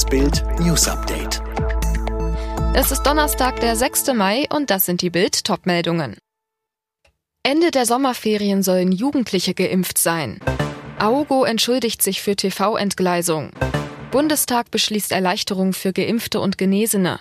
Das Bild News Update. Es ist Donnerstag, der 6. Mai und das sind die Bild Topmeldungen. Ende der Sommerferien sollen Jugendliche geimpft sein. Augo entschuldigt sich für TV-Entgleisung. Bundestag beschließt Erleichterung für Geimpfte und Genesene.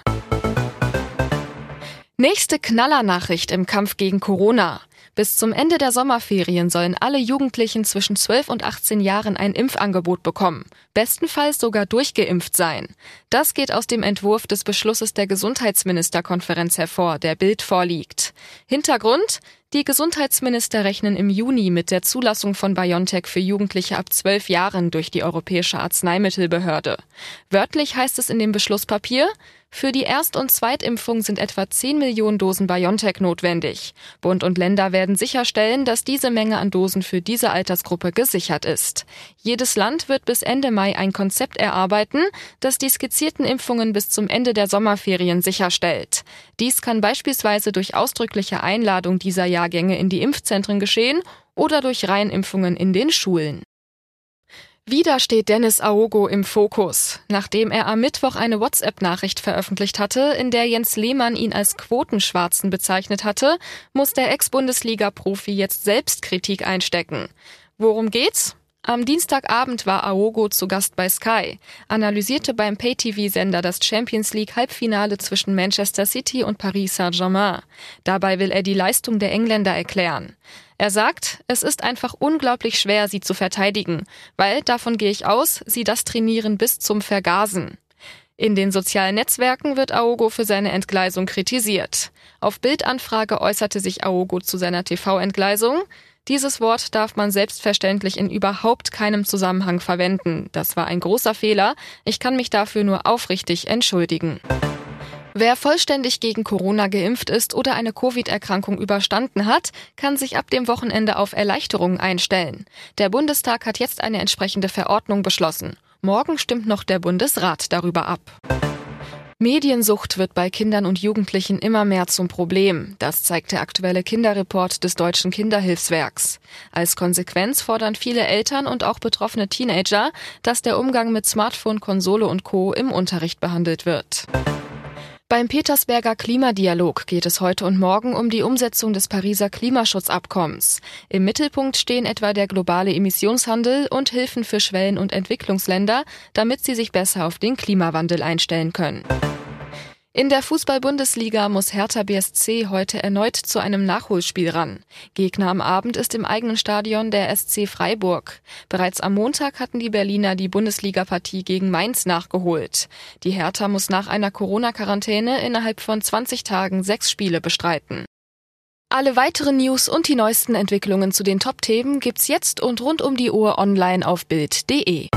Nächste Knallernachricht im Kampf gegen Corona. Bis zum Ende der Sommerferien sollen alle Jugendlichen zwischen 12 und 18 Jahren ein Impfangebot bekommen. Bestenfalls sogar durchgeimpft sein. Das geht aus dem Entwurf des Beschlusses der Gesundheitsministerkonferenz hervor, der Bild vorliegt. Hintergrund? Die Gesundheitsminister rechnen im Juni mit der Zulassung von BioNTech für Jugendliche ab zwölf Jahren durch die Europäische Arzneimittelbehörde. Wörtlich heißt es in dem Beschlusspapier, für die Erst- und Zweitimpfung sind etwa 10 Millionen Dosen BioNTech notwendig. Bund und Länder werden sicherstellen, dass diese Menge an Dosen für diese Altersgruppe gesichert ist. Jedes Land wird bis Ende Mai ein Konzept erarbeiten, das die skizzierten Impfungen bis zum Ende der Sommerferien sicherstellt. Dies kann beispielsweise durch ausdrückliche Einladung dieser Jahrgänge in die Impfzentren geschehen oder durch Reienimpfungen in den Schulen. Wieder steht Dennis Aogo im Fokus, nachdem er am Mittwoch eine WhatsApp-Nachricht veröffentlicht hatte, in der Jens Lehmann ihn als Quotenschwarzen bezeichnet hatte, muss der Ex-Bundesliga-Profi jetzt Selbstkritik einstecken. Worum geht's? Am Dienstagabend war Aogo zu Gast bei Sky, analysierte beim Pay-TV-Sender das Champions League Halbfinale zwischen Manchester City und Paris Saint-Germain. Dabei will er die Leistung der Engländer erklären. Er sagt, es ist einfach unglaublich schwer, sie zu verteidigen, weil, davon gehe ich aus, sie das trainieren bis zum Vergasen. In den sozialen Netzwerken wird Aogo für seine Entgleisung kritisiert. Auf Bildanfrage äußerte sich Aogo zu seiner TV-Entgleisung. Dieses Wort darf man selbstverständlich in überhaupt keinem Zusammenhang verwenden. Das war ein großer Fehler. Ich kann mich dafür nur aufrichtig entschuldigen. Wer vollständig gegen Corona geimpft ist oder eine Covid-Erkrankung überstanden hat, kann sich ab dem Wochenende auf Erleichterungen einstellen. Der Bundestag hat jetzt eine entsprechende Verordnung beschlossen. Morgen stimmt noch der Bundesrat darüber ab. Mediensucht wird bei Kindern und Jugendlichen immer mehr zum Problem. Das zeigt der aktuelle Kinderreport des Deutschen Kinderhilfswerks. Als Konsequenz fordern viele Eltern und auch betroffene Teenager, dass der Umgang mit Smartphone, Konsole und Co. im Unterricht behandelt wird. Beim Petersberger Klimadialog geht es heute und morgen um die Umsetzung des Pariser Klimaschutzabkommens. Im Mittelpunkt stehen etwa der globale Emissionshandel und Hilfen für Schwellen- und Entwicklungsländer, damit sie sich besser auf den Klimawandel einstellen können. In der Fußball-Bundesliga muss Hertha BSC heute erneut zu einem Nachholspiel ran. Gegner am Abend ist im eigenen Stadion der SC Freiburg. Bereits am Montag hatten die Berliner die Bundesliga-Partie gegen Mainz nachgeholt. Die Hertha muss nach einer Corona-Quarantäne innerhalb von 20 Tagen sechs Spiele bestreiten. Alle weiteren News und die neuesten Entwicklungen zu den Top-Themen gibt's jetzt und rund um die Uhr online auf Bild.de.